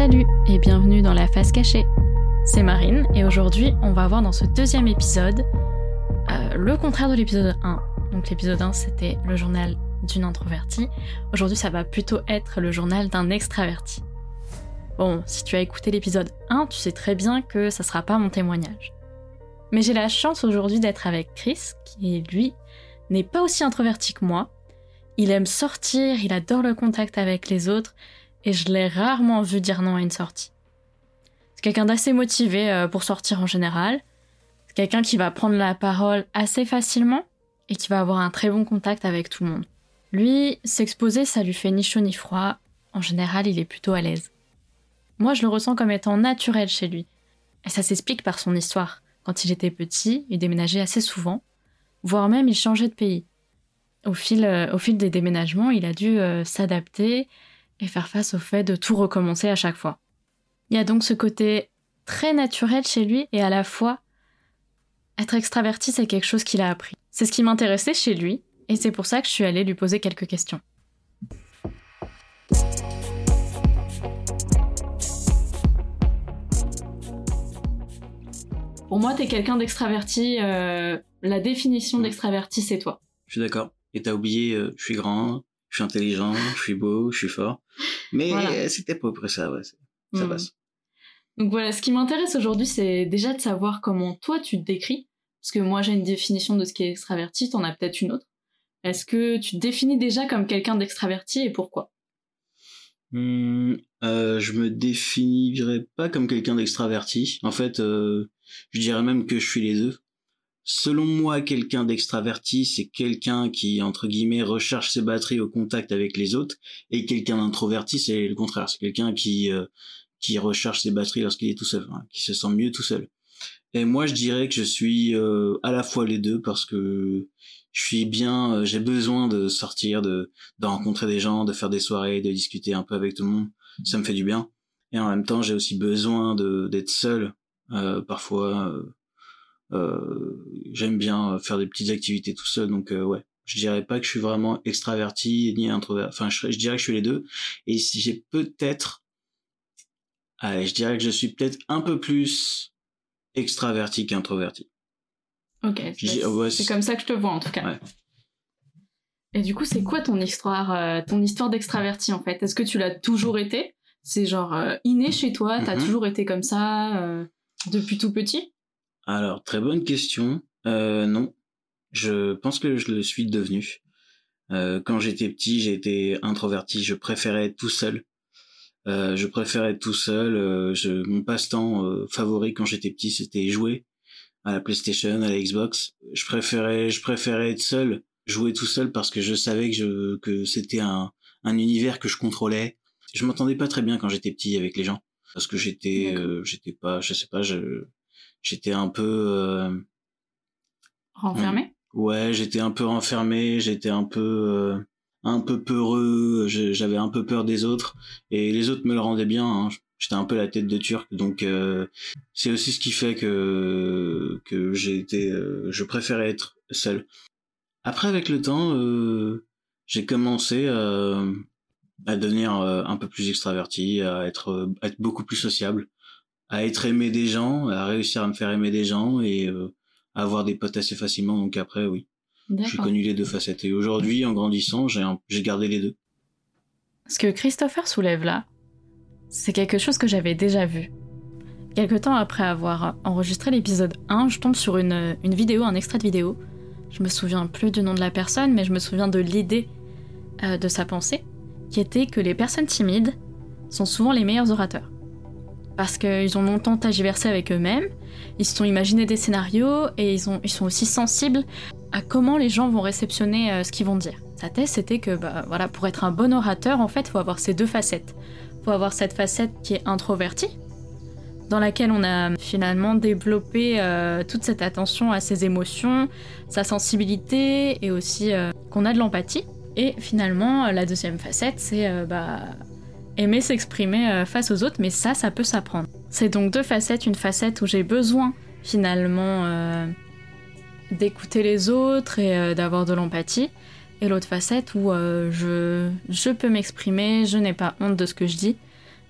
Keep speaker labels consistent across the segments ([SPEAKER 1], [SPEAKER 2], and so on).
[SPEAKER 1] Salut et bienvenue dans la face cachée. C'est Marine et aujourd'hui on va voir dans ce deuxième épisode euh, le contraire de l'épisode 1. Donc l'épisode 1 c'était le journal d'une introvertie. Aujourd'hui ça va plutôt être le journal d'un extraverti. Bon, si tu as écouté l'épisode 1, tu sais très bien que ça sera pas mon témoignage. Mais j'ai la chance aujourd'hui d'être avec Chris, qui lui n'est pas aussi introverti que moi. Il aime sortir, il adore le contact avec les autres, et je l'ai rarement vu dire non à une sortie. C'est quelqu'un d'assez motivé euh, pour sortir en général. C'est quelqu'un qui va prendre la parole assez facilement et qui va avoir un très bon contact avec tout le monde. Lui, s'exposer, ça lui fait ni chaud ni froid. En général, il est plutôt à l'aise. Moi, je le ressens comme étant naturel chez lui. Et ça s'explique par son histoire. Quand il était petit, il déménageait assez souvent, voire même il changeait de pays. Au fil, euh, au fil des déménagements, il a dû euh, s'adapter et faire face au fait de tout recommencer à chaque fois. Il y a donc ce côté très naturel chez lui et à la fois être extraverti, c'est quelque chose qu'il a appris. C'est ce qui m'intéressait chez lui et c'est pour ça que je suis allée lui poser quelques questions. Pour moi, t'es quelqu'un d'extraverti. Euh, la définition d'extraverti, c'est toi.
[SPEAKER 2] Je suis d'accord. Et t'as oublié, euh, je suis grand, je suis intelligent, je suis beau, je suis fort. Mais c'était à peu près ça, ouais. Ça
[SPEAKER 1] Mhm.
[SPEAKER 2] passe.
[SPEAKER 1] Donc voilà, ce qui m'intéresse aujourd'hui, c'est déjà de savoir comment toi tu te décris. Parce que moi j'ai une définition de ce qui est extraverti, t'en as peut-être une autre. Est-ce que tu te définis déjà comme quelqu'un d'extraverti et pourquoi?
[SPEAKER 2] Hmm, euh, je me définirais pas comme quelqu'un d'extraverti. En fait, euh, je dirais même que je suis les deux. Selon moi, quelqu'un d'extraverti, c'est quelqu'un qui, entre guillemets, recharge ses batteries au contact avec les autres. Et quelqu'un d'introverti, c'est le contraire. C'est quelqu'un qui, euh, qui recharge ses batteries lorsqu'il est tout seul, hein, qui se sent mieux tout seul. Et moi, je dirais que je suis euh, à la fois les deux parce que je suis bien, euh, j'ai besoin de sortir, de, de rencontrer des gens, de faire des soirées, de discuter un peu avec tout le monde. Ça me fait du bien. Et en même temps, j'ai aussi besoin de d'être seul. Euh, parfois, euh, j'aime bien faire des petites activités tout seul. Donc euh, ouais, je dirais pas que je suis vraiment extraverti ni introverti. Enfin, je, je dirais que je suis les deux. Et si j'ai peut-être, allez, je dirais que je suis peut-être un peu plus extraverti qu'introverti.
[SPEAKER 1] Ok,
[SPEAKER 2] ouais,
[SPEAKER 1] c'est comme ça que je te vois en tout cas.
[SPEAKER 2] Ouais.
[SPEAKER 1] Et du coup, c'est quoi ton histoire, euh, ton histoire d'extraverti en fait? Est-ce que tu l'as toujours été? C'est genre euh, inné chez toi? T'as
[SPEAKER 2] Mhm.
[SPEAKER 1] toujours été comme ça euh, depuis tout petit?
[SPEAKER 2] Alors, très bonne question. Euh, non, je pense que je le suis devenu. Euh, quand j'étais petit, j'étais introverti. Je préférais être tout seul. Euh, je préférais être tout seul. Euh, je, mon passe-temps euh, favori quand j'étais petit, c'était jouer à la PlayStation, à la Xbox. Je préférais, je préférais être seul, jouer tout seul parce que je savais que je, que c'était un, un univers que je contrôlais. Je m'entendais pas très bien quand j'étais petit avec les gens parce que j'étais, euh, j'étais pas, je sais pas, je, j'étais un peu, euh,
[SPEAKER 1] Renfermé?
[SPEAKER 2] Ouais, j'étais un peu renfermé, j'étais un peu, euh, un peu peureux, j'avais un peu peur des autres et les autres me le rendaient bien. hein. J'étais un peu la tête de turc, donc euh, c'est aussi ce qui fait que que j'ai été, euh, je préférais être seul. Après, avec le temps, euh, j'ai commencé à devenir un peu plus extraverti, à être, à être beaucoup plus sociable, à être aimé des gens, à réussir à me faire aimer des gens et euh, à avoir des potes assez facilement. Donc après, oui, j'ai connu les deux facettes. Et aujourd'hui, en grandissant, j'ai gardé les deux.
[SPEAKER 1] Ce que Christopher soulève là, c'est quelque chose que j'avais déjà vu. Quelque temps après avoir enregistré l'épisode 1, je tombe sur une, une vidéo, un extrait de vidéo. Je me souviens plus du nom de la personne, mais je me souviens de l'idée euh, de sa pensée, qui était que les personnes timides sont souvent les meilleurs orateurs. Parce qu'ils ont longtemps tergiversé avec eux-mêmes, ils se sont imaginés des scénarios et ils, ont, ils sont aussi sensibles à comment les gens vont réceptionner euh, ce qu'ils vont dire. Sa thèse, c'était que bah, voilà, pour être un bon orateur, en fait, il faut avoir ces deux facettes. Faut avoir cette facette qui est introvertie, dans laquelle on a finalement développé euh, toute cette attention à ses émotions, sa sensibilité et aussi euh, qu'on a de l'empathie. Et finalement, la deuxième facette, c'est bah, aimer s'exprimer euh, face aux autres, mais ça, ça peut s'apprendre. C'est donc deux facettes, une facette où j'ai besoin finalement euh, d'écouter les autres et euh, d'avoir de l'empathie, et l'autre facette où je, je peux m'exprimer, je n'ai pas honte de ce que je dis,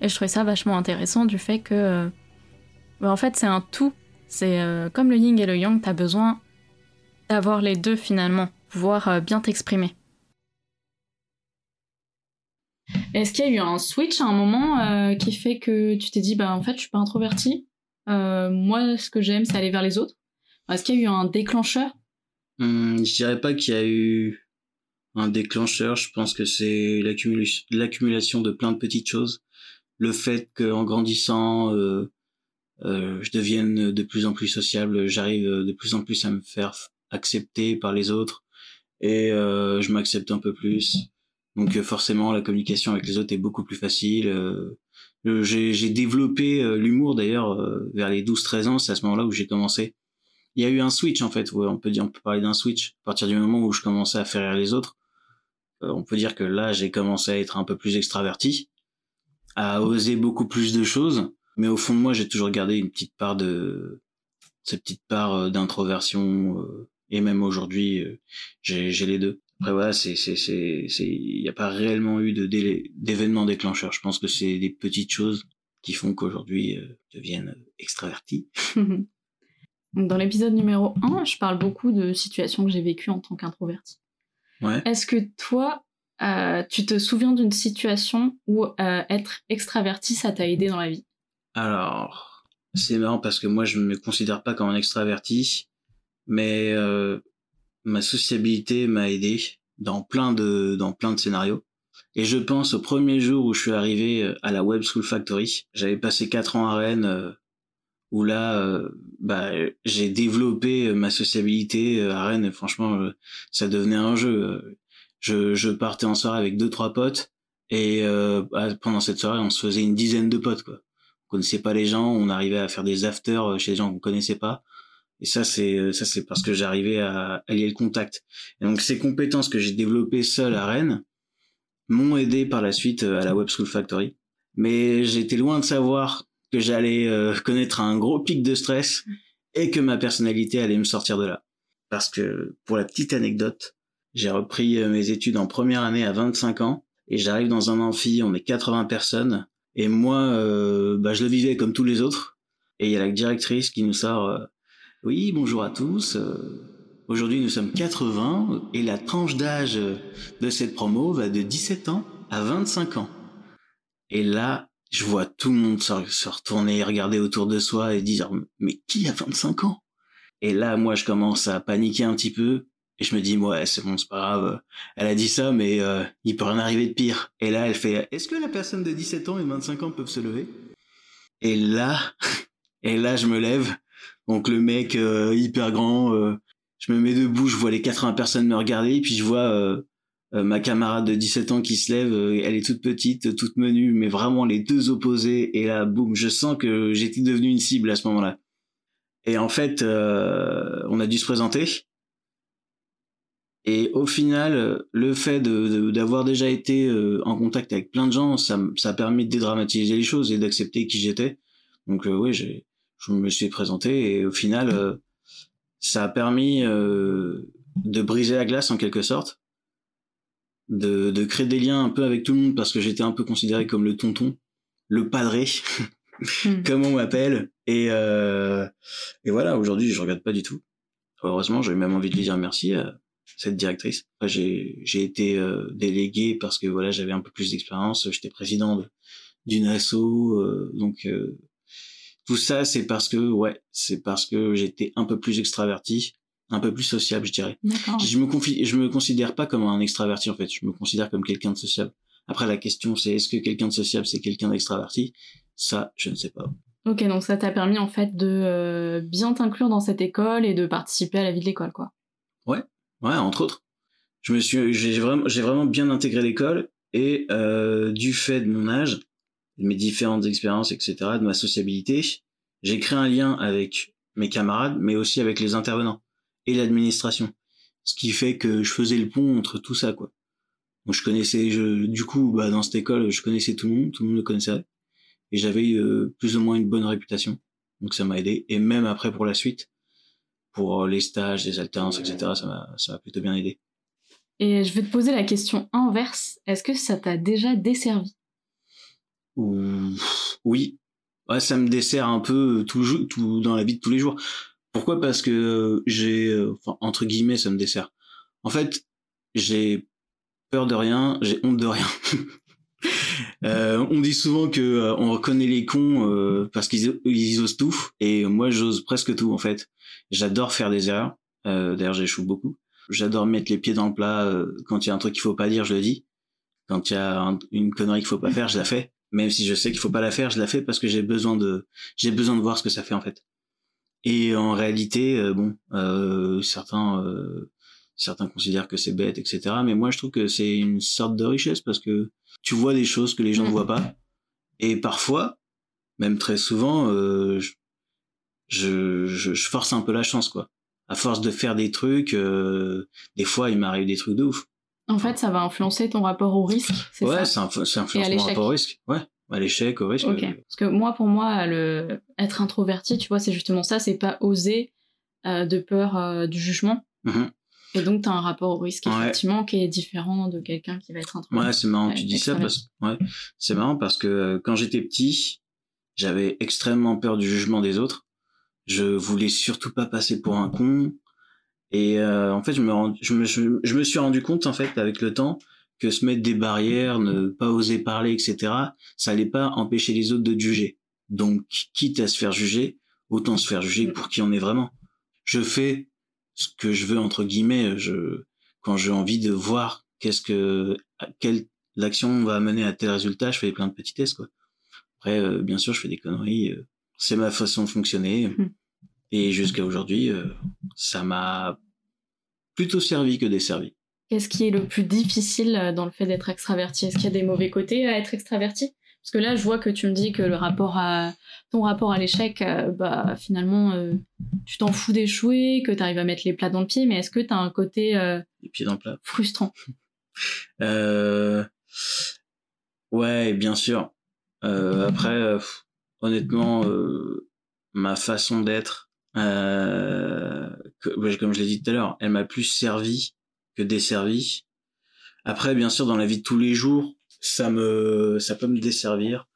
[SPEAKER 1] Et je trouvais ça vachement intéressant du fait que, bah, en fait, c'est un tout. C'est comme le yin et le yang, t'as besoin d'avoir les deux finalement, pouvoir bien t'exprimer. Est-ce qu'il y a eu un switch à un moment qui fait que tu t'es dit, bah en fait, je suis pas introverti Moi, ce que j'aime, c'est aller vers les autres? Est-ce qu'il y a eu un déclencheur?
[SPEAKER 2] Hum, Je dirais pas qu'il y a eu un déclencheur. Je pense que c'est l'accumulation de plein de petites choses. Le fait qu'en grandissant, euh, euh, je devienne de plus en plus sociable, j'arrive de plus en plus à me faire accepter par les autres et euh, je m'accepte un peu plus. Donc forcément, la communication avec les autres est beaucoup plus facile. j'ai développé l'humour d'ailleurs vers les 12-13 ans, c'est à ce moment-là où j'ai commencé il y a eu un switch en fait. on peut dire, on peut parler d'un switch à partir du moment où je commençais à faire rire les autres. Euh, on peut dire que là, j'ai commencé à être un peu plus extraverti, à oser beaucoup plus de choses. Mais au fond de moi, j'ai toujours gardé une petite part de cette petite part euh, d'introversion. Euh, et même aujourd'hui, j'ai les deux. Après voilà, c'est c'est c'est c'est il n'y a pas réellement eu de d'événements déclencheurs. Je pense que c'est des petites choses qui font qu'aujourd'hui je devienne extraverti.
[SPEAKER 1] dans l'épisode numéro 1, je parle beaucoup de situations que j'ai vécues en tant qu'introverti.
[SPEAKER 2] Ouais.
[SPEAKER 1] Est-ce que toi, euh, tu te souviens d'une situation où euh, être extraverti, ça t'a aidé dans la vie?
[SPEAKER 2] Alors, c'est marrant parce que moi, je ne me considère pas comme un extraverti, mais euh, ma sociabilité m'a aidé dans plein de dans plein de scénarios. Et je pense au premier jour où je suis arrivé à la Web School Factory. J'avais passé quatre ans à Rennes où là, euh, bah, j'ai développé euh, ma sociabilité euh, à Rennes. Franchement, ça devenait un jeu. Je, je partais en soirée avec deux trois potes et bah, pendant cette soirée, on se faisait une dizaine de potes. Quoi. On connaissait pas les gens, on arrivait à faire des afters chez des gens qu'on connaissait pas. Et ça, c'est ça, c'est parce que j'arrivais à allier le contact. Et donc ces compétences que j'ai développées seul à Rennes m'ont aidé par la suite à la Web School Factory. Mais j'étais loin de savoir que j'allais euh, connaître un gros pic de stress et que ma personnalité allait me sortir de là. Parce que, pour la petite anecdote, j'ai repris euh, mes études en première année à 25 ans et j'arrive dans un amphi, on est 80 personnes et moi, euh, bah, je le vivais comme tous les autres. Et il y a la directrice qui nous sort Oui, bonjour à tous. Aujourd'hui, nous sommes 80 et la tranche d'âge de cette promo va de 17 ans à 25 ans. Et là, je vois tout le monde se, retourner, regarder autour de soi et dire mais qui a 25 ans? Et là, moi, je commence à paniquer un petit peu et je me dis ouais, c'est bon, c'est pas grave. Elle a dit ça, mais euh, il peut rien arriver de pire. Et là, elle fait est-ce que la personne de 17 ans et 25 ans peuvent se lever? Et là, et là, je me lève. Donc le mec euh, hyper grand, euh, je me mets debout, je vois les 80 personnes me regarder, puis je vois euh, ma camarade de 17 ans qui se lève, elle est toute petite, toute menue, mais vraiment les deux opposés. Et là, boum, je sens que j'étais devenu une cible à ce moment-là. Et en fait, euh, on a dû se présenter. Et au final, le fait d'avoir déjà été en contact avec plein de gens, ça, ça a permis de dédramatiser les choses et d'accepter qui j'étais. Donc oui, je me suis présenté et au final, ça a permis de briser la glace en quelque sorte de, de créer des liens un peu avec tout le monde parce que j'étais un peu considéré comme le tonton, le padré, hmm. comme on m'appelle. Et, euh, et voilà, aujourd'hui, je regrette pas du tout. Heureusement, j'ai même envie de lui dire merci à cette directrice. J'ai j'ai été euh, délégué parce que voilà, j'avais un peu plus d'expérience. J'étais président d'une asso, euh, donc euh, tout ça, c'est parce que ouais, c'est parce que j'étais un peu plus extraverti un peu plus sociable, je dirais. Je me confie, je me considère pas comme un extraverti en fait. Je me considère comme quelqu'un de sociable. Après, la question c'est est-ce que quelqu'un de sociable c'est quelqu'un d'extraverti? Ça, je ne sais pas.
[SPEAKER 1] Ok, donc ça t'a permis en fait de euh, bien t'inclure dans cette école et de participer à la vie de l'école, quoi.
[SPEAKER 2] Ouais, ouais, entre autres. Je me suis, j'ai vraiment, j'ai vraiment bien intégré l'école et euh, du fait de mon âge, de mes différentes expériences, etc., de ma sociabilité, j'ai créé un lien avec mes camarades, mais aussi avec les intervenants et l'administration. Ce qui fait que je faisais le pont entre tout ça, quoi. Donc je connaissais, je, du coup, bah, dans cette école, je connaissais tout le monde, tout le monde le connaissait, et j'avais eu euh, plus ou moins une bonne réputation. Donc ça m'a aidé, et même après pour la suite, pour les stages, les alternances, etc., ça m'a, ça m'a plutôt bien aidé.
[SPEAKER 1] Et je vais te poser la question inverse. Est-ce que ça t'a déjà desservi?
[SPEAKER 2] Oui. Ouais, ça me dessert un peu tout, tout dans la vie de tous les jours. Pourquoi? Parce que j'ai, enfin, entre guillemets, ça me dessert. En fait, j'ai peur de rien, j'ai honte de rien. euh, on dit souvent que euh, on reconnaît les cons euh, parce qu'ils ils osent tout, et moi j'ose presque tout en fait. J'adore faire des erreurs. Euh, D'ailleurs, j'échoue beaucoup. J'adore mettre les pieds dans le plat euh, quand il y a un truc qu'il faut pas dire, je le dis. Quand il y a une connerie qu'il faut pas faire, je la fais. Même si je sais qu'il faut pas la faire, je la fais parce que j'ai besoin de j'ai besoin de voir ce que ça fait en fait. Et en réalité, bon, certains certains considèrent que c'est bête, etc. Mais moi, je trouve que c'est une sorte de richesse parce que tu vois des choses que les gens ne voient pas. Et parfois, même très souvent, euh, je, je, je, force un peu la chance, quoi. À force de faire des trucs, euh, des fois, il m'arrive des trucs de ouf.
[SPEAKER 1] En fait, ça va influencer ton rapport au risque, c'est
[SPEAKER 2] ouais,
[SPEAKER 1] ça
[SPEAKER 2] Ouais, ça influence mon rapport au risque. Ouais, à l'échec, au risque.
[SPEAKER 1] Ok. Parce que moi, pour moi, le être introverti, tu vois, c'est justement ça, c'est pas oser euh, de peur euh, du jugement.
[SPEAKER 2] Mm-hmm.
[SPEAKER 1] Et donc, tu as un rapport au risque, effectivement, qui est différent de quelqu'un qui va être introverti.
[SPEAKER 2] Ouais, c'est marrant, tu dis ça parce ouais, c'est marrant parce que euh, quand j'étais petit, j'avais extrêmement peur du jugement des autres. Je voulais surtout pas passer pour un con. Et euh, en fait, je me, je, me, je, me suis rendu compte, en fait, avec le temps, que se mettre des barrières, ne pas oser parler, etc., ça allait pas empêcher les autres de juger. Donc, quitte à se faire juger, autant se faire juger pour qui on est vraiment. Je fais ce que je veux entre guillemets je quand j'ai envie de voir qu'est-ce que quelle l'action va mener à tel résultat je fais plein de petits tests quoi après euh, bien sûr je fais des conneries euh, c'est ma façon de fonctionner mmh. Et jusqu'à aujourd'hui euh, ça m'a plutôt servi que desservi.
[SPEAKER 1] Qu'est-ce qui est le plus difficile dans le fait d'être extraverti? Est-ce qu'il y a des mauvais côtés à être extraverti? Parce que là, je vois que tu me dis que le rapport à ton rapport à l'échec, euh, bah finalement, euh, tu t'en fous d'échouer, que tu arrives à mettre les plats dans le pied, mais est-ce que tu as un côté euh,
[SPEAKER 2] les pieds dans le plat.
[SPEAKER 1] frustrant?
[SPEAKER 2] Euh... Ouais, bien sûr. après, honnêtement, ma façon d'être, comme je l'ai dit tout à l'heure, elle m'a plus servi que desservi. Après, bien sûr, dans la vie de tous les jours, ça me, ça peut me desservir.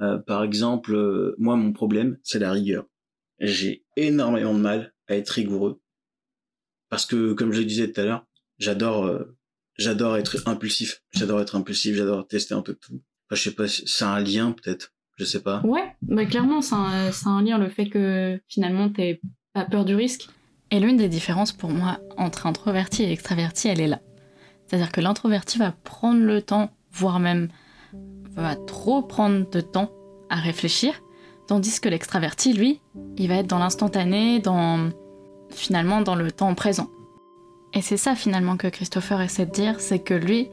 [SPEAKER 2] Euh, par exemple, euh, moi, mon problème, c'est la rigueur. J'ai énormément de mal à être rigoureux parce que, comme je le disais tout à l'heure, j'adore, euh, j'adore être impulsif. J'adore être impulsif. J'adore tester un peu tout. Enfin, je sais pas, c'est un lien peut-être. Je sais pas.
[SPEAKER 1] Ouais, bah clairement, c'est un, un, lien le fait que finalement t'es pas peur du risque. Et l'une des différences pour moi entre introverti et extraverti, elle est là. C'est-à-dire que l'introverti va prendre le temps voire même va trop prendre de temps à réfléchir, tandis que l'extraverti, lui, il va être dans l'instantané, dans finalement dans le temps présent. Et c'est ça finalement que Christopher essaie de dire, c'est que lui,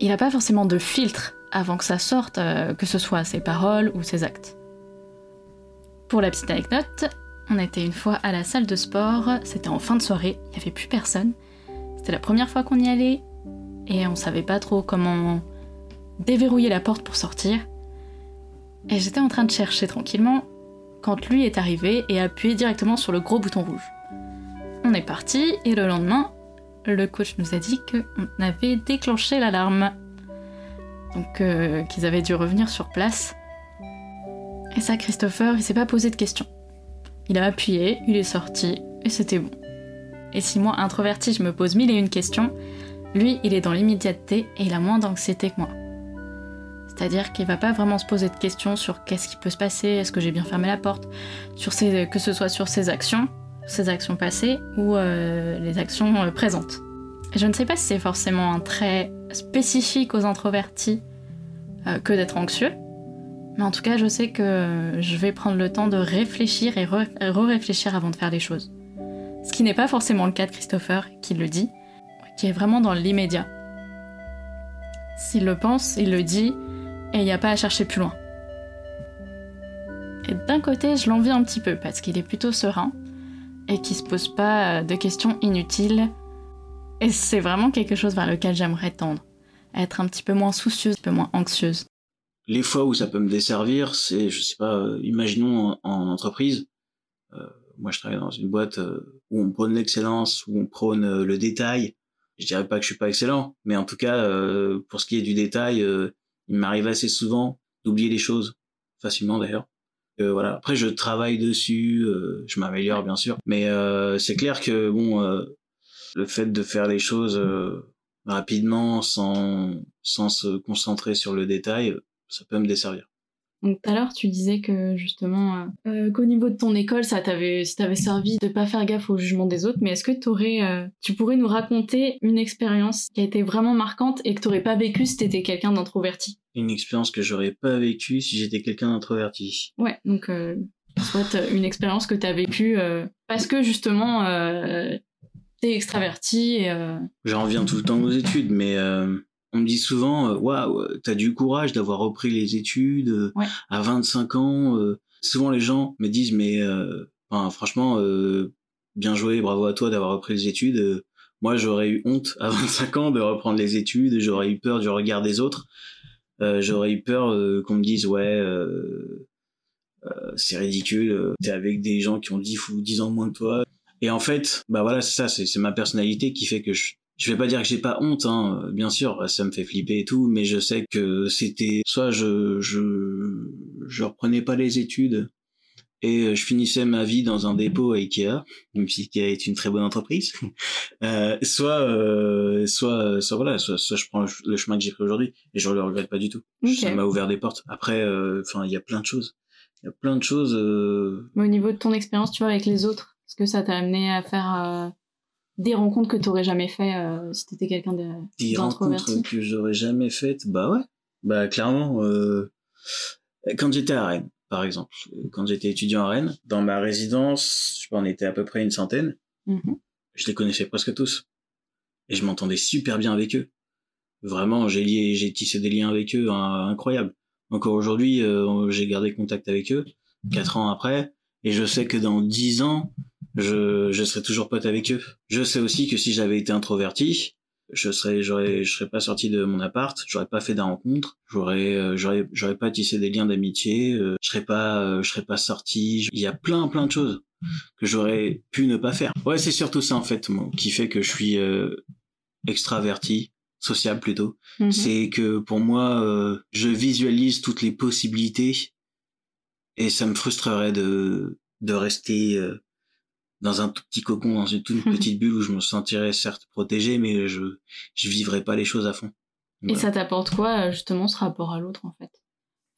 [SPEAKER 1] il n'a pas forcément de filtre avant que ça sorte, euh, que ce soit ses paroles ou ses actes. Pour la petite anecdote, on était une fois à la salle de sport, c'était en fin de soirée, il n'y avait plus personne. C'était la première fois qu'on y allait, et on savait pas trop comment déverrouiller la porte pour sortir. Et j'étais en train de chercher tranquillement quand lui est arrivé et a appuyé directement sur le gros bouton rouge. On est parti et le lendemain, le coach nous a dit qu'on avait déclenché l'alarme. Donc euh, qu'ils avaient dû revenir sur place. Et ça, Christopher, il s'est pas posé de questions. Il a appuyé, il est sorti et c'était bon. Et si moi, introverti, je me pose mille et une questions, lui, il est dans l'immédiateté et il a moins d'anxiété que moi. C'est-à-dire qu'il va pas vraiment se poser de questions sur qu'est-ce qui peut se passer, est-ce que j'ai bien fermé la porte, que ce soit sur ses actions, ses actions passées ou euh, les actions euh, présentes. Je ne sais pas si c'est forcément un trait spécifique aux introvertis euh, que d'être anxieux, mais en tout cas, je sais que je vais prendre le temps de réfléchir et re-réfléchir avant de faire les choses. Ce qui n'est pas forcément le cas de Christopher, qui le dit, qui est vraiment dans l'immédiat. S'il le pense, il le dit, et il n'y a pas à chercher plus loin. Et d'un côté, je l'envie un petit peu, parce qu'il est plutôt serein, et qui se pose pas de questions inutiles, et c'est vraiment quelque chose vers lequel j'aimerais tendre. Être un petit peu moins soucieuse, un peu moins anxieuse.
[SPEAKER 2] Les fois où ça peut me desservir, c'est, je sais pas, euh, imaginons en, entreprise, euh, moi je travaille dans une boîte euh, où on prône l'excellence, où on prône le détail, je dirais pas que je suis pas excellent, mais en tout cas, euh, pour ce qui est du détail, euh, il m'arrive assez souvent d'oublier les choses facilement d'ailleurs. Euh, voilà. Après, je travaille dessus, euh, je m'améliore bien sûr, mais euh, c'est clair que bon, euh, le fait de faire les choses rapidement, sans sans se concentrer sur le détail, ça peut me desservir.
[SPEAKER 1] Donc tout à l'heure, tu disais que justement, euh, euh, qu'au niveau de ton école, ça t'avait, ça t'avait servi de pas faire gaffe au jugement des autres. Mais est-ce que t'aurais, euh, tu pourrais nous raconter une expérience qui a été vraiment marquante et que t'aurais pas vécu si t'étais quelqu'un d'introverti?
[SPEAKER 2] Une expérience que j'aurais pas vécue si j'étais quelqu'un d'introverti.
[SPEAKER 1] Ouais, donc euh, soit une expérience que t'as vécue euh, parce que justement euh, t'es extraverti. Et, euh,
[SPEAKER 2] J'en reviens tout le temps aux études, mais euh, on me dit souvent, euh, waouh, t'as du courage d'avoir repris les études euh,
[SPEAKER 1] Ouais.
[SPEAKER 2] à 25 ans. euh. Souvent les gens me disent, mais euh, enfin, franchement, euh, bien joué, bravo à toi d'avoir repris les études. Euh, moi, j'aurais eu honte à 25 ans de reprendre les études. J'aurais eu peur du regard des autres. Euh, j'aurais eu peur euh, qu'on me dise, ouais, euh, euh, c'est ridicule. euh, T'es avec des gens qui ont 10 ou 10 ans moins que toi. Et en fait, bah voilà, c'est ça, c'est c'est ma personnalité qui fait que je, je vais pas dire que j'ai pas honte, hein, bien sûr, ça me fait flipper et tout, mais je sais que c'était soit je je je reprenais pas les études et je finissais ma vie dans un dépôt à Ikea, même si Ikea est une très bonne entreprise, euh, soit euh, soit soit voilà, soit, soit je prends le chemin que j'ai pris aujourd'hui et je le regrette pas du tout.
[SPEAKER 1] Ok.
[SPEAKER 2] Ça m'a ouvert des portes. Après, euh, enfin, il y a plein de choses. Il y a plein de choses. euh,
[SPEAKER 1] Mais au niveau de ton expérience, tu vois, avec les autres, est-ce que ça t'a amené à faire euh, des rencontres que t'aurais jamais fait euh, si t'étais quelqu'un de-
[SPEAKER 2] des rencontres que j'aurais jamais faites? Bah ouais. Bah clairement euh, quand j'étais à Rennes par exemple. Quand j'étais étudiant à Rennes dans ma résidence je sais pas on était à peu près une centaine.
[SPEAKER 1] Mhm.
[SPEAKER 2] je les connaissais presque tous. Et je m'entendais super bien avec eux. Vraiment j'ai lié j'ai tissé des liens avec eux hein, incroyables. Encore aujourd'hui euh, j'ai gardé contact avec eux quatre ans après. Et je sais que dans dix ans je je serai toujours pote avec eux. Je sais aussi que si j'avais été introverti je serais j'aurais je serais pas sorti de mon appart j'aurais pas fait des rencontres j'aurais euh, j'aurais j'aurais pas tissé des liens d'amitié euh, je serais pas euh, je serais pas sorti il y a plein plein de choses que j'aurais pu ne pas faire. Ouais c'est surtout ça en fait moi, qui fait que je suis euh, extraverti sociable plutôt.
[SPEAKER 1] Mhm.
[SPEAKER 2] c'est que pour moi euh, je visualise toutes les possibilités et ça me frustrerait de de rester euh, dans un tout petit cocon dans une toute petite bulle où je me sentirais certes protégé mais je je vivrais pas les choses à fond.
[SPEAKER 1] Et ça t'apporte quoi, euh, justement, ce rapport à l'autre, en fait?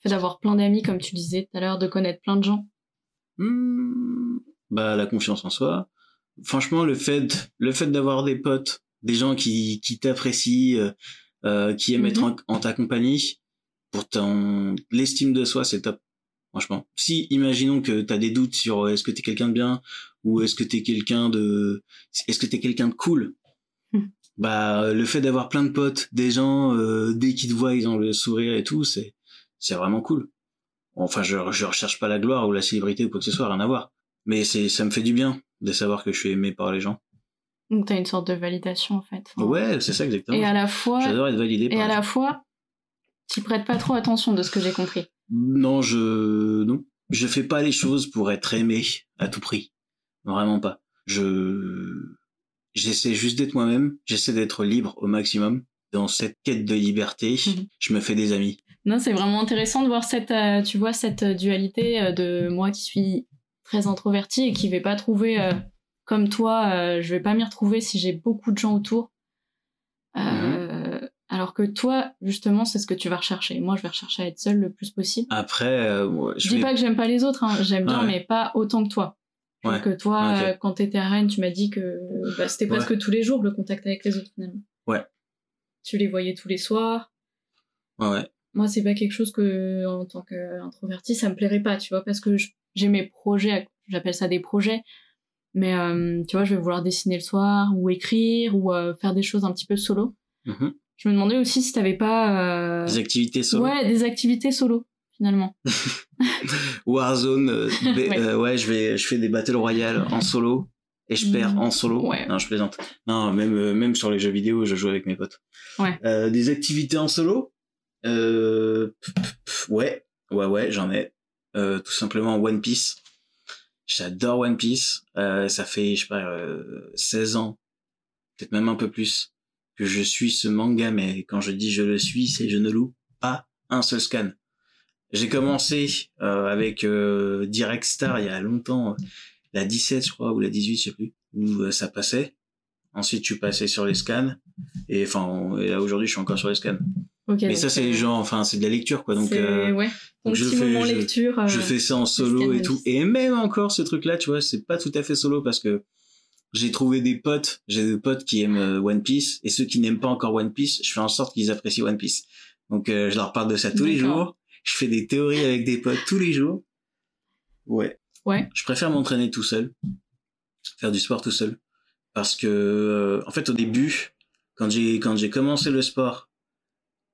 [SPEAKER 1] Le fait d'avoir plein d'amis, comme tu disais tout à l'heure, de connaître plein de gens.
[SPEAKER 2] Hmm, bah la confiance en soi. Franchement le fait le fait d'avoir des potes des gens qui qui t'apprécient euh, euh, qui aiment
[SPEAKER 1] Mhm.
[SPEAKER 2] être en, en ta compagnie pour ton l'estime de soi c'est top franchement. Si imaginons que t'as des doutes sur euh, est-ce que t'es quelqu'un de bien ou est-ce que t'es quelqu'un de est-ce que t'es quelqu'un de cool?
[SPEAKER 1] Mhm.
[SPEAKER 2] bah le fait d'avoir plein de potes des gens euh, dès qu'ils te voient ils ont le sourire et tout c'est c'est vraiment cool Enfin, je, je recherche pas la gloire ou la célébrité ou quoi que ce soit, rien à voir. Mais c'est, ça me fait du bien de savoir que je suis aimé par les gens.
[SPEAKER 1] Donc t'as une sorte de validation, en fait.
[SPEAKER 2] Ouais, c'est ça exactement.
[SPEAKER 1] Et à la fois,
[SPEAKER 2] J'adore être validé par
[SPEAKER 1] et à la
[SPEAKER 2] gens.
[SPEAKER 1] fois, t'y prêtes pas trop attention de ce que j'ai compris.
[SPEAKER 2] Non, je, non. Je fais pas les choses pour être aimé à tout prix. Vraiment pas. Je, j'essaie juste d'être moi-même. J'essaie d'être libre au maximum. Dans cette quête de liberté,
[SPEAKER 1] Mhm.
[SPEAKER 2] je me fais des amis.
[SPEAKER 1] Non, c'est vraiment intéressant de voir cette, euh, tu vois, cette euh, dualité euh, de moi qui suis très introvertie et qui vais pas trouver, euh, comme toi, euh, je vais pas m'y retrouver si j'ai beaucoup de gens autour. Euh, Alors que toi, justement, c'est ce que tu vas rechercher. Moi, je vais rechercher à être seule le plus possible.
[SPEAKER 2] Après,
[SPEAKER 1] Je
[SPEAKER 2] je
[SPEAKER 1] dis
[SPEAKER 2] vais-
[SPEAKER 1] pas que j'aime pas les autres, hein. j'aime bien,
[SPEAKER 2] Ouais.
[SPEAKER 1] mais pas autant que toi.
[SPEAKER 2] Ouais.
[SPEAKER 1] que toi, euh, quand t'étais à Rennes, tu m'as dit que bah, c'était
[SPEAKER 2] Ouais.
[SPEAKER 1] presque tous les jours le contact avec les autres finalement.
[SPEAKER 2] Ouais.
[SPEAKER 1] Tu les voyais tous les soirs.
[SPEAKER 2] ouais, ouais.
[SPEAKER 1] Moi, c'est pas quelque chose que, en tant qu'introverti, ça me plairait pas, tu vois, parce que j'ai mes projets, j'appelle ça des projets, mais euh, tu vois, je vais vouloir dessiner le soir, ou écrire, ou euh, faire des choses un petit peu solo.
[SPEAKER 2] Mhm.
[SPEAKER 1] Je me demandais aussi si t'avais pas... euh,
[SPEAKER 2] Des activités solo.
[SPEAKER 1] Ouais, des activités solo, finalement.
[SPEAKER 2] Warzone, euh,
[SPEAKER 1] Ouais.
[SPEAKER 2] euh, ouais, je vais, je fais des battle royale en solo et je perds
[SPEAKER 1] Mm.
[SPEAKER 2] en solo.
[SPEAKER 1] Ouais.
[SPEAKER 2] Non, je plaisante. Non, même, euh, même sur les jeux vidéo, je joue avec mes potes.
[SPEAKER 1] Ouais.
[SPEAKER 2] Euh, des activités en solo, euh, ouais, ouais, ouais, j'en ai. Tout simplement One Piece. J'adore One Piece. Ça fait, je sais pas, euh, 16 ans, peut-être même un peu plus, que je suis ce manga, mais quand je dis je le suis, c'est je ne loue pas un seul scan. J'ai commencé euh, avec euh, Direct Star il y a longtemps, euh, la 17 je crois ou la 18 je sais plus, où euh, ça passait. Ensuite, je suis passé sur les scans et enfin et là aujourd'hui je suis encore sur les scans.
[SPEAKER 1] Ok.
[SPEAKER 2] Mais ça c'est
[SPEAKER 1] euh,
[SPEAKER 2] genre enfin c'est de la lecture quoi donc euh,
[SPEAKER 1] ouais.
[SPEAKER 2] Donc je fais- je-
[SPEAKER 1] lecture. euh,
[SPEAKER 2] je fais ça en solo et tout et même encore ce truc là tu vois c'est pas tout à fait solo parce que j'ai trouvé des potes j'ai des potes qui aiment euh, One Piece et ceux qui n'aiment pas encore One Piece je fais en sorte qu'ils apprécient One Piece donc euh, je leur parle de ça tous les jours je fais des théories avec des potes tous les jours. Ouais.
[SPEAKER 1] Ouais.
[SPEAKER 2] je préfère m'entraîner tout seul. Faire du sport tout seul. Parce que euh, en fait au début quand j'ai quand j'ai commencé le sport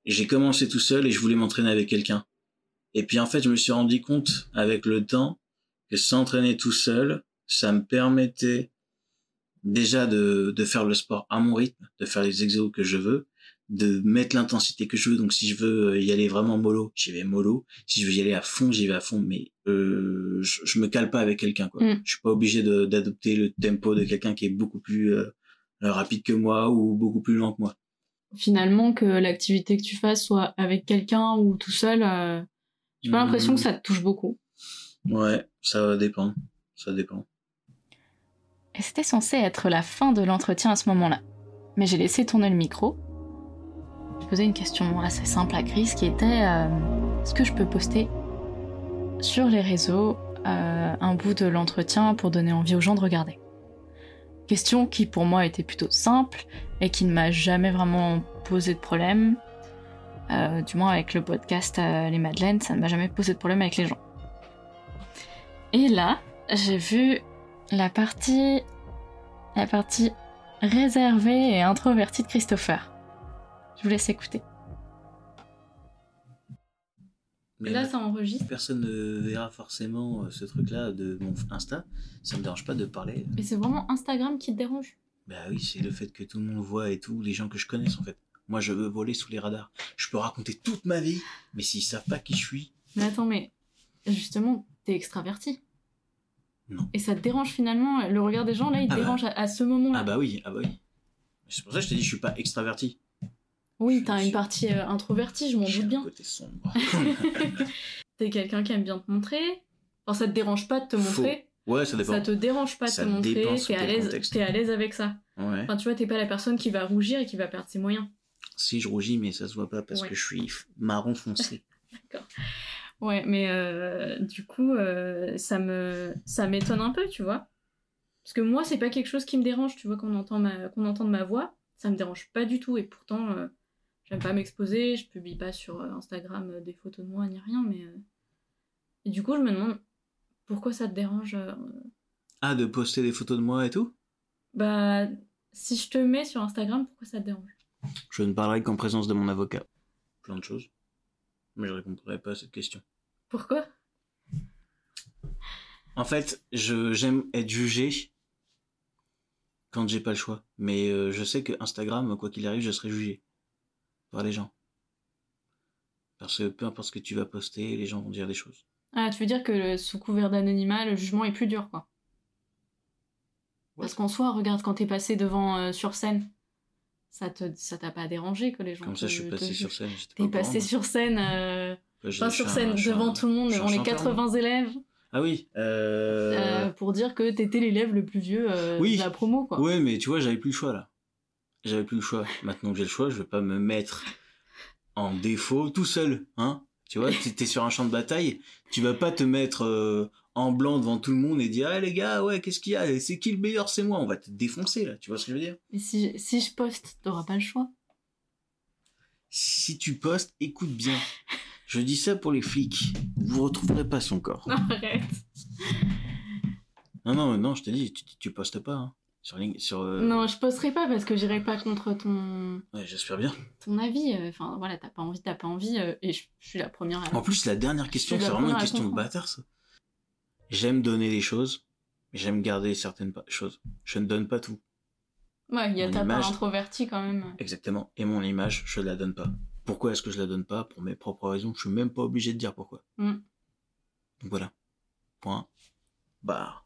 [SPEAKER 2] j'ai commencé tout seul et je voulais m'entraîner avec quelqu'un. Et puis en fait je me suis rendu compte avec le temps que s'entraîner tout seul ça me permettait déjà de, de faire le sport à mon rythme de faire les exos que je veux de mettre l'intensité que je veux donc si je veux y aller vraiment mollo j'y vais mollo si je veux y aller à fond j'y vais à fond mais euh, je, je me cale pas avec quelqu'un quoi
[SPEAKER 1] Mm.
[SPEAKER 2] je suis pas obligé de- d'adopter le tempo de quelqu'un qui est beaucoup plus euh, rapide que moi ou beaucoup plus lent que moi
[SPEAKER 1] Finalement, que l'activité que tu fasses soit avec quelqu'un ou tout seul, euh, j'ai pas l'impression que ça te touche beaucoup.
[SPEAKER 2] ouais ça va dépendre ça dépend
[SPEAKER 1] Et c'était censé être la fin de l'entretien à ce moment-là. Mais j'ai laissé tourner le micro. Je posais une question assez simple à Chris qui était euh, est-ce que je peux poster sur les réseaux euh, un bout de l'entretien pour donner envie aux gens de regarder? Question qui pour moi était plutôt simple et qui ne m'a jamais vraiment posé de problème. Euh, du moins avec le podcast Les Madeleines, ça ne m'a jamais posé de problème avec les gens. Et là, j'ai vu la partie la partie réservée et introvertie de Christopher. Je vous laisse écouter.
[SPEAKER 2] Mais
[SPEAKER 1] là, ça enregistre.
[SPEAKER 2] personne ne verra forcément euh, ce truc-là de mon Insta. Ça me dérange pas de parler.
[SPEAKER 1] Mais c'est vraiment Instagram qui te dérange.
[SPEAKER 2] Bah oui, c'est le fait que tout le monde voit et tout, les gens que je connaisse en fait. Moi, je veux voler sous les radars. Je peux raconter toute ma vie, mais s'ils savent pas qui je suis,
[SPEAKER 1] Mais attends, mais justement, t'es extraverti.
[SPEAKER 2] Non.
[SPEAKER 1] Et ça te dérange finalement, le regard des gens là, il te
[SPEAKER 2] Ah bah.
[SPEAKER 1] dérange à, à ce moment-là.
[SPEAKER 2] ah bah oui, ah bah oui. C'est pour ça que je te dis, je suis pas extraverti.
[SPEAKER 1] Oui, t'as une partie euh, introvertie, je m'en doute bien.
[SPEAKER 2] côté sombre.
[SPEAKER 1] T'es quelqu'un qui aime bien te montrer. Enfin, ça te dérange pas de te
[SPEAKER 2] Faux.
[SPEAKER 1] montrer.
[SPEAKER 2] ouais, ça dépend.
[SPEAKER 1] Ça te dérange pas de
[SPEAKER 2] Ça
[SPEAKER 1] te montrer. T'es à l'aise. T'es à l'aise avec ça.
[SPEAKER 2] Ouais.
[SPEAKER 1] Enfin, tu vois, t'es pas la personne qui va rougir et qui va perdre ses moyens.
[SPEAKER 2] Si je rougis, mais ça se voit pas parce
[SPEAKER 1] Ouais.
[SPEAKER 2] que je suis marron foncé.
[SPEAKER 1] Ouais, mais euh, du coup, euh, ça me ça m'étonne un peu, tu vois. Parce que moi, c'est pas quelque chose qui me dérange, tu vois, qu'on entend ma qu'on entende ma voix, ça me dérange pas du tout. Et pourtant, euh, j'aime pas m'exposer, je publie pas sur euh, Instagram euh, des photos de moi ni rien, mais euh, et du coup, je me demande pourquoi ça te dérange.
[SPEAKER 2] Ah, de poster des photos de moi et tout?
[SPEAKER 1] Bah, si je te mets sur Instagram, pourquoi ça te dérange?
[SPEAKER 2] Je ne parlerai qu'en présence de mon avocat. Plein de choses. Mais je répondrai pas à cette question.
[SPEAKER 1] Pourquoi?
[SPEAKER 2] En fait, je j'aime être jugé quand j'ai pas le choix. Mais euh, je sais que Instagram, quoi qu'il arrive, je serai jugé par les gens. Parce que peu importe ce que tu vas poster, les gens vont dire des choses.
[SPEAKER 1] Ah, tu veux dire que le- sous couvert d'anonymat, le jugement est plus dur, quoi. Parce qu'en soi, regarde, quand t'es passé devant euh, sur scène, ça te ça t'a pas dérangé que les gens.
[SPEAKER 2] Comme ça, je suis passé sur scène. pas
[SPEAKER 1] T'es passé sur scène, euh,
[SPEAKER 2] Ouais,
[SPEAKER 1] pas sur scène
[SPEAKER 2] un-
[SPEAKER 1] devant
[SPEAKER 2] un-
[SPEAKER 1] tout le monde, devant les
[SPEAKER 2] chanteur,
[SPEAKER 1] 80 élèves,
[SPEAKER 2] Ah oui. Euh...
[SPEAKER 1] pour dire que t'étais l'élève le plus vieux
[SPEAKER 2] Oui.
[SPEAKER 1] de la promo, quoi.
[SPEAKER 2] Ouais, mais tu vois, j'avais plus le choix là. J'avais plus le choix. Maintenant que j'ai le choix, je vais pas me mettre en défaut tout seul, hein. Tu vois, t'es sur un champ de bataille, tu vas pas te mettre euh, en blanc devant tout le monde et dire, ah les gars, ouais, qu'est-ce qu'il y a? C'est qui le meilleur? C'est moi. On va te défoncer là. Tu vois ce que je veux dire?
[SPEAKER 1] Et si, si je poste, t'auras pas le choix.
[SPEAKER 2] Si tu postes, écoute bien. Je dis ça pour les flics. Vous retrouverez pas son corps.
[SPEAKER 1] Arrête.
[SPEAKER 2] Non, non, non, je te dis, tu, tu postes pas. Hein. Sur, Link- sur euh,
[SPEAKER 1] Non, je posterai pas parce que j'irai pas contre ton,
[SPEAKER 2] Ouais, j'espère bien.
[SPEAKER 1] ton avis. euh, Enfin, voilà, t'as pas envie, t'as pas envie, euh, et je, je suis la première à...
[SPEAKER 2] En plus, la dernière question, c'est vraiment une question de bâtard, ça. J'aime donner des choses, mais j'aime garder certaines choses. Je ne donne pas tout.
[SPEAKER 1] Ouais, il y a
[SPEAKER 2] Mon
[SPEAKER 1] ta part
[SPEAKER 2] image.
[SPEAKER 1] introvertie quand même.
[SPEAKER 2] Exactement. Et mon image, je la donne pas. Pourquoi est-ce que je la donne pas? Pour mes propres raisons. Je suis même pas obligé de dire pourquoi.
[SPEAKER 1] Mm.
[SPEAKER 2] Donc voilà. Point. Bah.